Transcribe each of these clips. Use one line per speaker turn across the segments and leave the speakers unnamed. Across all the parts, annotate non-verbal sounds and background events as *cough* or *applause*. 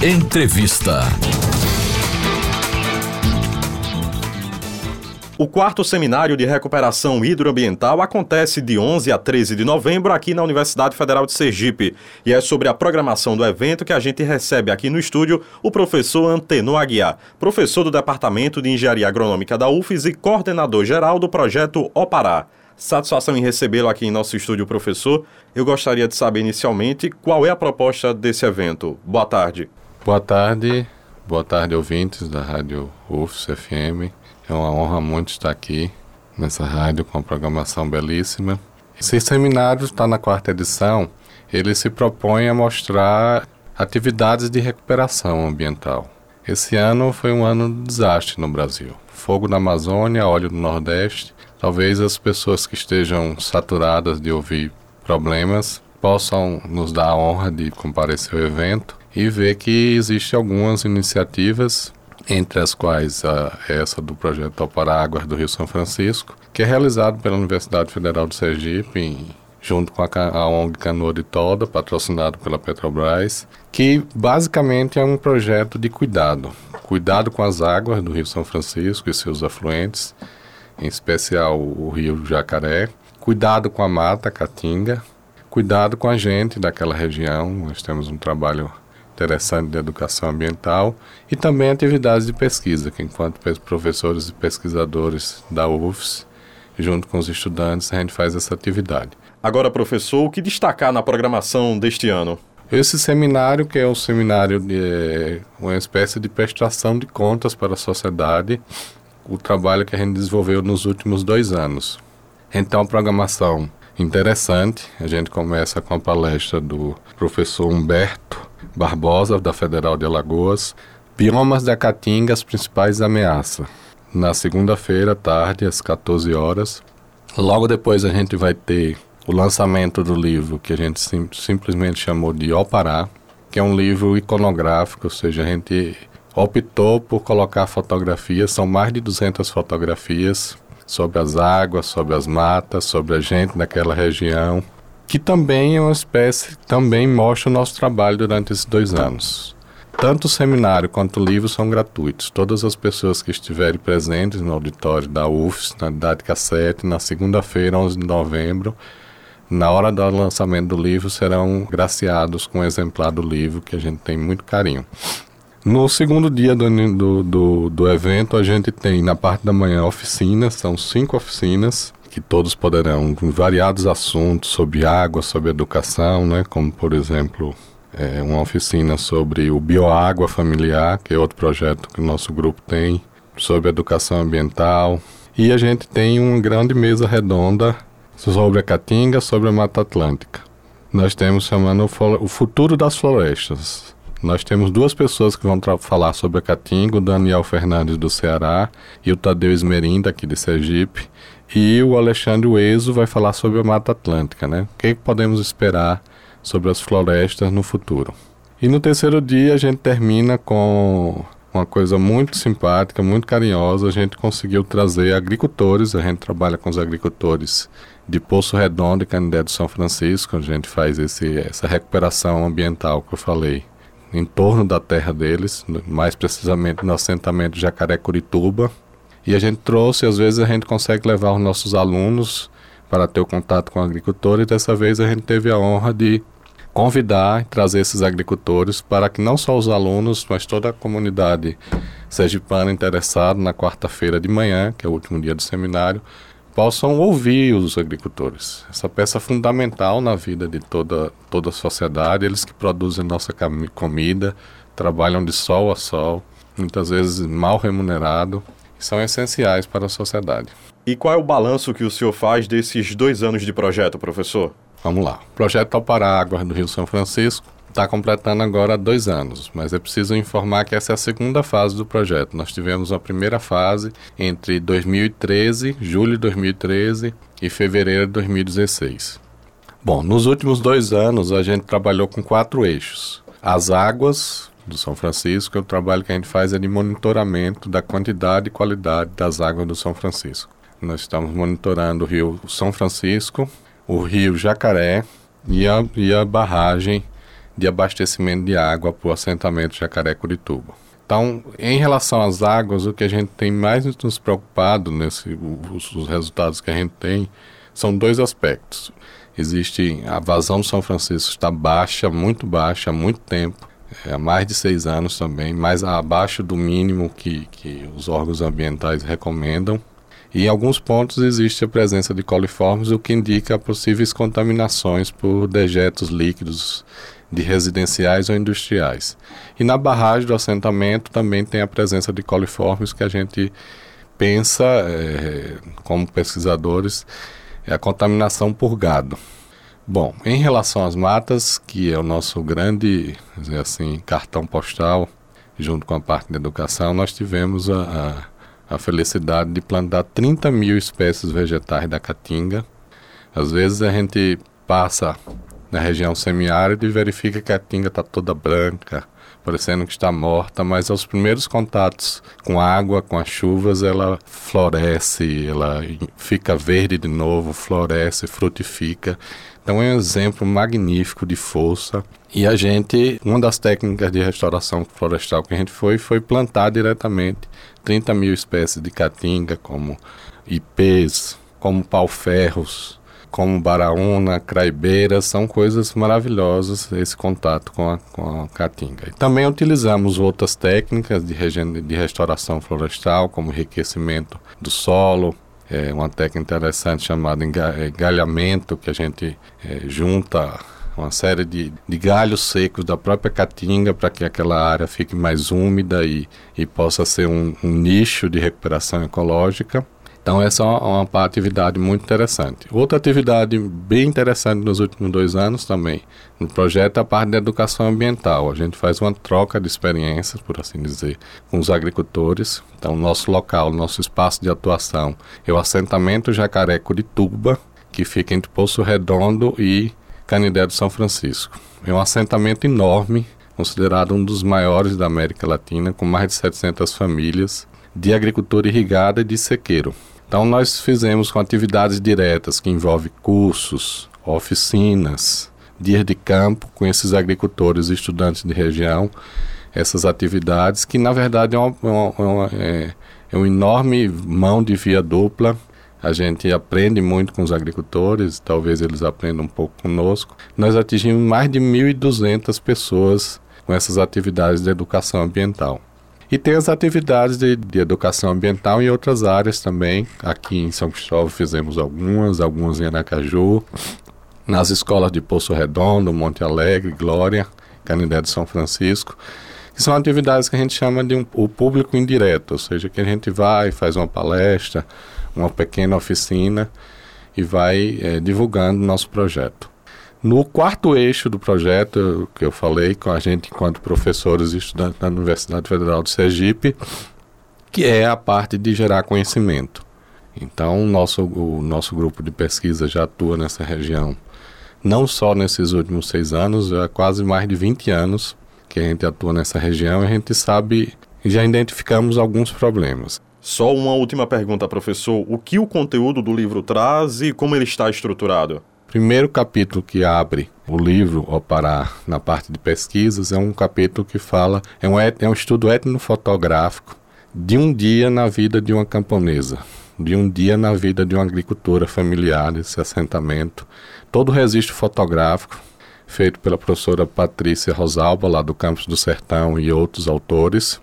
Entrevista. O quarto seminário de recuperação hidroambiental acontece de 11 a 13 de novembro aqui na Universidade Federal de Sergipe. E é sobre a programação do evento que a gente recebe aqui no estúdio o professor Antenor Aguiar, professor do Departamento de Engenharia Agronômica da UFES e coordenador geral do projeto Opará. Satisfação em recebê-lo aqui em nosso estúdio, professor. Eu gostaria de saber inicialmente qual é a proposta desse evento. Boa tarde.
Boa tarde, boa tarde, ouvintes da Rádio UFS FM. É uma honra muito estar aqui nessa rádio com uma programação belíssima. Esse seminário está na quarta edição. Ele se propõe a mostrar atividades de recuperação ambiental. Esse ano foi um ano de desastre no Brasil. Fogo na Amazônia, óleo no Nordeste. Talvez as pessoas que estejam saturadas de ouvir problemas possam nos dar a honra de comparecer ao evento e ver que existem algumas iniciativas entre as quais a, essa do projeto Alpará Águas do Rio São Francisco, que é realizado pela Universidade Federal de Sergipe, em, junto com a, a ONG Canoa de Toda, patrocinado pela Petrobras, que basicamente é um projeto de cuidado. Cuidado com as águas do Rio São Francisco e seus afluentes, em especial o Rio Jacaré. Cuidado com a mata, Caatinga. Cuidado com a gente daquela região. Nós temos um trabalho interessante de educação ambiental e também atividades de pesquisa, que enquanto professores e pesquisadores da UFS, junto com os estudantes, a gente faz essa atividade.
Agora, professor, o que destacar na programação deste ano?
Esse seminário, que é um seminário de uma espécie de prestação de contas para a sociedade, o trabalho que a gente desenvolveu nos últimos dois anos. Então, a programação interessante. A gente começa com a palestra do professor Humberto Barbosa, da Federal de Alagoas, Biomas da Caatinga, as principais ameaças. Na segunda-feira, tarde, às 14 horas. Logo depois a gente vai ter o lançamento do livro que a gente sim, simplesmente chamou de Opará, que é um livro iconográfico, ou seja, a gente optou por colocar fotografias, são mais de 200 fotografias sobre as águas, sobre as matas, sobre a gente naquela região, que também é uma espécie, também mostra o nosso trabalho durante esses dois anos. Tanto o seminário quanto o livro são gratuitos. Todas as pessoas que estiverem presentes no auditório da UFS, na Didática 7, na segunda-feira, 11 de novembro, na hora do lançamento do livro, serão graciados com um exemplar do livro que a gente tem muito carinho. No segundo dia do, do, do, do evento, a gente tem na parte da manhã oficinas, são cinco oficinas, que todos poderão, com variados assuntos sobre água, sobre educação, né, como por exemplo é, uma oficina sobre o bioágua familiar, que é outro projeto que o nosso grupo tem, sobre educação ambiental. E a gente tem uma grande mesa redonda sobre a Caatinga, sobre a Mata Atlântica. Nós temos chamando o futuro das florestas. Nós temos duas pessoas que vão falar sobre a Caatinga, o Daniel Fernandes do Ceará e o Tadeu Esmerinda aqui de Sergipe. E o Alexandre Ueso vai falar sobre a Mata Atlântica, né? O que podemos esperar sobre as florestas no futuro. E no terceiro dia a gente termina com uma coisa muito simpática, muito carinhosa. A gente conseguiu trazer agricultores, a gente trabalha com os agricultores de Poço Redondo e Canindé do São Francisco. A gente faz esse, essa recuperação ambiental que eu falei em torno da terra deles, mais precisamente no assentamento Jacaré Curituba, e a gente trouxe, às vezes a gente consegue levar os nossos alunos para ter o contato com o agricultor e dessa vez a gente teve a honra de convidar e trazer esses agricultores para que não só os alunos, mas toda a comunidade sergipana interessada na quarta-feira de manhã, que é o último dia do seminário, possam ouvir os agricultores. Essa peça fundamental na vida de toda, toda a sociedade, eles que produzem nossa comida, trabalham de sol a sol, muitas vezes mal remunerado, são essenciais para a sociedade.
E qual é o balanço que o senhor faz desses dois anos de projeto, professor?
Vamos lá. O projeto Alpará Águas do Rio São Francisco está completando agora dois anos, mas é preciso informar que essa é a segunda fase do projeto. Nós tivemos a primeira fase entre 2013, julho de 2013 e fevereiro de 2016. Bom, nos últimos dois anos a gente trabalhou com quatro eixos: as águas, do São Francisco, o trabalho que a gente faz é de monitoramento da quantidade e qualidade das águas do São Francisco. Nós estamos monitorando o rio São Francisco, o rio Jacaré e a, e a barragem de abastecimento de água para o assentamento Jacaré-Curituba. Então, em relação às águas, o que a gente tem mais nos preocupado nesse os, os resultados que a gente tem são dois aspectos. Existe a vazão do São Francisco está baixa, muito baixa, há muito tempo, é, há mais de seis anos também, mais abaixo do mínimo que, que os órgãos ambientais recomendam. E em alguns pontos existe a presença de coliformes, o que indica possíveis contaminações por dejetos líquidos de residenciais ou industriais. E na barragem do assentamento também tem a presença de coliformes que a gente pensa, é, como pesquisadores, é a contaminação por gado. Bom, em relação às matas, que é o nosso grande, assim, cartão postal, junto com a parte da educação, nós tivemos a, a, a felicidade de plantar 30 mil espécies vegetais da caatinga. Às vezes a gente passa na região semiárida e verifica que a caatinga está toda branca, parecendo que está morta, mas aos primeiros contatos com a água, com as chuvas, ela floresce, ela fica verde de novo, floresce, frutifica. Então é um exemplo magnífico de força. E a gente, uma das técnicas de restauração florestal que a gente foi, foi plantar diretamente 30 mil espécies de caatinga, como ipês, como pau-ferros, como Baraúna, Craibeira, são coisas maravilhosas esse contato com a, com a caatinga. E também utilizamos outras técnicas de, de restauração florestal, como enriquecimento do solo, é uma técnica interessante chamada engalhamento, que a gente é, junta uma série de, de galhos secos da própria caatinga para que aquela área fique mais úmida e, e possa ser um, um nicho de recuperação ecológica. Então essa é uma, uma atividade muito interessante. Outra atividade bem interessante nos últimos dois anos também, no projeto é a parte da educação ambiental. A gente faz uma troca de experiências, por assim dizer, com os agricultores. Então nosso local, nosso espaço de atuação é o assentamento Jacaré Curituba, que fica entre Poço Redondo e Canidé do São Francisco. É um assentamento enorme, considerado um dos maiores da América Latina, com mais de 700 famílias de agricultura irrigada e de sequeiro. Então nós fizemos com atividades diretas que envolvem cursos, oficinas, dias de campo com esses agricultores e estudantes de região, essas atividades que na verdade é uma, uma, uma, é, é uma enorme mão de via dupla. A gente aprende muito com os agricultores, talvez eles aprendam um pouco conosco. Nós atingimos mais de 1.200 pessoas com essas atividades de educação ambiental. E tem as atividades de, de, educação ambiental em outras áreas também. Aqui em São Cristóvão fizemos algumas, algumas em Aracaju, nas escolas de Poço Redondo, Monte Alegre, Glória, Canindé de São Francisco, que são atividades que a gente chama de um, o público indireto, ou seja, que a gente vai, faz uma palestra, uma pequena oficina e vai é, divulgando nosso projeto. No quarto eixo do projeto que eu falei com a gente enquanto professores e estudantes da Universidade Federal de Sergipe, que é a parte de gerar conhecimento. Então, nosso, o nosso grupo de pesquisa já atua nessa região, não só nesses últimos seis anos, há quase mais de 20 anos que a gente atua nessa região e a gente sabe, já identificamos alguns problemas.
Só uma última pergunta, professor. O que o conteúdo do livro traz e como ele está estruturado?
Primeiro capítulo que abre o livro O Pará na parte de pesquisas é um capítulo que fala, é um, é um estudo etnofotográfico de um dia na vida de uma camponesa, de um dia na vida de uma agricultora familiar desse assentamento. Todo o registro fotográfico feito pela professora Patrícia Rosalba, lá do Campus do Sertão, e outros autores.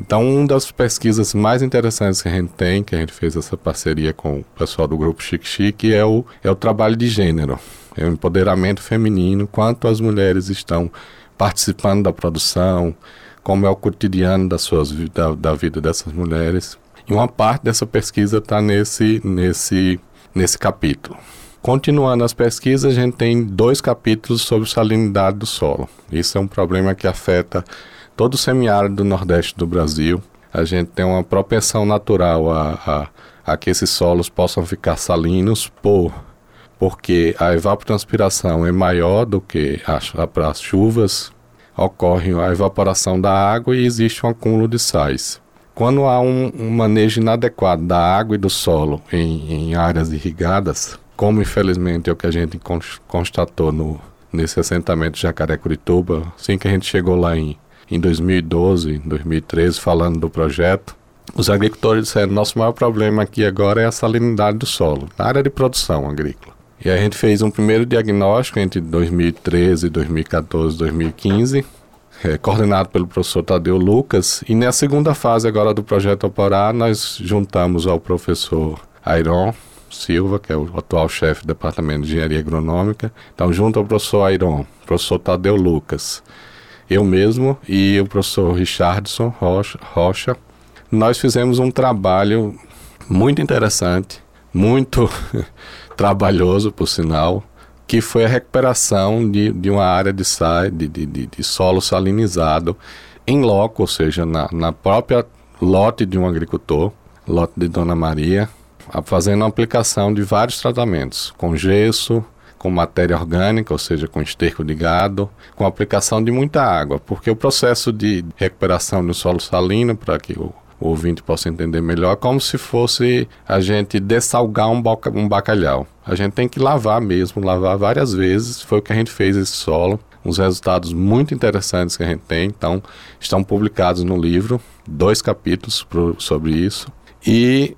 Então, uma das pesquisas mais interessantes que a gente tem, que a gente fez essa parceria com o pessoal do grupo Chique Chique, é o, é o trabalho de gênero, é o empoderamento feminino, quanto as mulheres estão participando da produção, como é o cotidiano das suas, da, da vida dessas mulheres. E uma parte dessa pesquisa está nesse, nesse, nesse capítulo. Continuando as pesquisas, a gente tem dois capítulos sobre salinidade do solo. Isso é um problema que afeta todo o semiárido do nordeste do Brasil. A gente tem uma propensão natural a, a, a que esses solos possam ficar salinos por porque a evapotranspiração é maior do que para as chuvas, ocorre a evaporação da água e existe um acúmulo de sais. Quando há um, um manejo inadequado da água e do solo em, em, áreas irrigadas, como infelizmente é o que a gente constatou no, nesse assentamento Jacaré Curituba, assim que a gente chegou lá em, em 2012, 2013, falando do projeto, os agricultores disseram: nosso maior problema aqui agora é a salinidade do solo, na área de produção agrícola. E a gente fez um primeiro diagnóstico entre 2013, 2014 e 2015, é, coordenado pelo professor Tadeu Lucas. E na segunda fase agora do projeto Oporá, nós juntamos ao professor Airon Silva, que é o atual chefe do Departamento de Engenharia Agronômica. Então, junto ao professor Airon, professor Tadeu Lucas, eu mesmo e o professor Richardson Rocha, Rocha. Nós fizemos um trabalho muito interessante, muito *laughs* trabalhoso, por sinal, que foi a recuperação de, de uma área de, de, de, de, solo salinizado em loco, ou seja, na, na própria lote de um agricultor, lote de Dona Maria, fazendo a aplicação de vários tratamentos, com gesso, com matéria orgânica, ou seja, com esterco de gado, com aplicação de muita água, porque o processo de recuperação do solo salino, para que o ouvinte possa entender melhor, como se fosse a gente dessalgar um, um bacalhau. A gente tem que lavar mesmo, lavar várias vezes. Foi o que a gente fez esse solo. Uns resultados muito interessantes que a gente tem. Então, estão publicados no livro, dois capítulos pro, sobre isso. E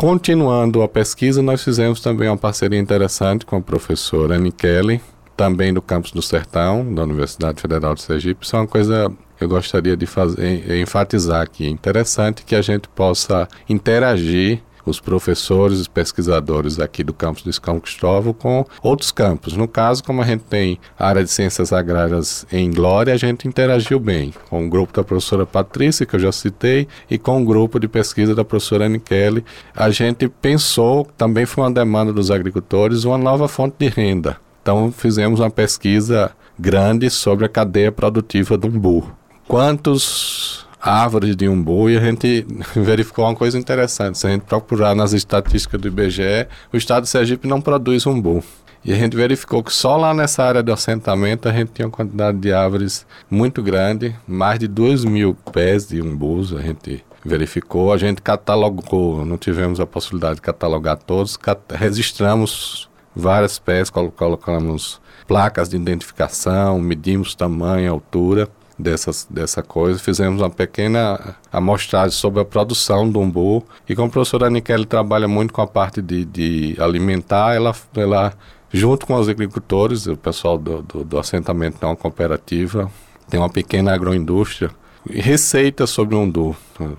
continuando a pesquisa, nós fizemos também uma parceria interessante com a professora Annie Kelly, também do campus do Sertão, da Universidade Federal de Sergipe. Isso é uma coisa eu gostaria de fazer, enfatizar aqui. É interessante que a gente possa interagir os professores, os pesquisadores aqui do campus do São Cristóvão com outros campos. No caso, como a gente tem a área de ciências agrárias em Glória, a gente interagiu bem com o grupo da professora Patrícia, que eu já citei, e com o grupo de pesquisa da professora Anne Kelly. A gente pensou, também foi uma demanda dos agricultores, uma nova fonte de renda. Então, fizemos uma pesquisa grande sobre a cadeia produtiva do umbu quantos árvores de umbu e a gente *laughs* verificou uma coisa interessante. Se a gente procurar nas estatísticas do IBGE, o estado de Sergipe não produz umbu. E a gente verificou que só lá nessa área de assentamento a gente tinha uma quantidade de árvores muito grande, mais de 2 mil pés de umbus a gente verificou. A gente catalogou, não tivemos a possibilidade de catalogar todos, cat registramos várias pés, colocamos placas de identificação, medimos tamanho, altura dessas, dessa coisa. Fizemos uma pequena amostragem sobre a produção do umbu. E como a professora Aniquele trabalha muito com a parte de, de alimentar, ela, ela, junto com os agricultores, o pessoal do, do, do assentamento não cooperativa, tem uma pequena agroindústria receitas sobre umbu,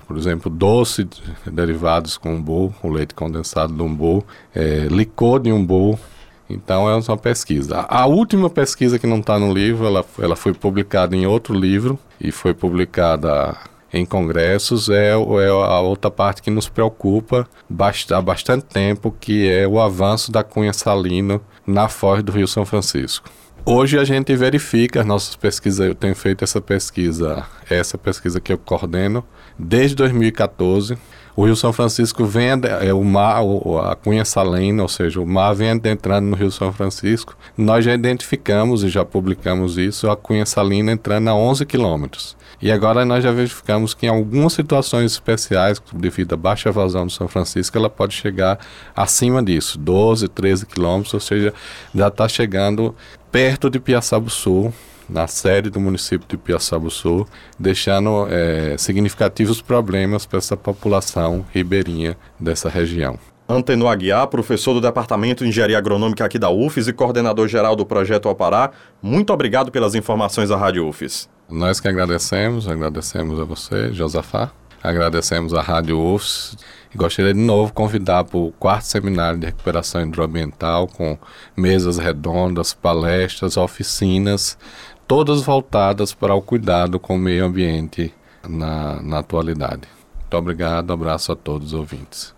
por exemplo, doce derivados com umbu, o leite condensado do umbu, é, licor de umbu, então é uma pesquisa. A última pesquisa que não está no livro, ela, ela foi publicada em outro livro e foi publicada em congressos, é, é a outra parte que nos preocupa há bastante tempo, que é o avanço da cunha salina na foz do Rio São Francisco. Hoje a gente verifica as nossas pesquisas, eu tenho feito essa pesquisa, essa pesquisa que eu coordeno, desde 2014, o Rio São Francisco vem, é, o mar, a cunha salina, ou seja, o mar vem adentrando no Rio São Francisco. Nós já identificamos e já publicamos isso, a cunha salina entrando a 11 quilômetros. E agora nós já verificamos que em algumas situações especiais, devido à baixa vazão do São Francisco, ela pode chegar acima disso, 12, 13 quilômetros, ou seja, já está chegando perto de Piaçabu Sul, na sede do município de Piaçabu deixando é, significativos problemas para essa população ribeirinha dessa região.
Antenor Aguiar, professor do Departamento de Engenharia Agronômica aqui da UFES e coordenador geral do Projeto Apará, muito obrigado pelas informações à Rádio UFES.
Nós que agradecemos, agradecemos a você, Josafá, agradecemos à Rádio UFES e gostaria de novo convidar para o quarto seminário de recuperação hidroambiental com mesas redondas, palestras, oficinas todas voltadas para o cuidado com o meio ambiente na, na atualidade. Muito obrigado, abraço a todos os ouvintes.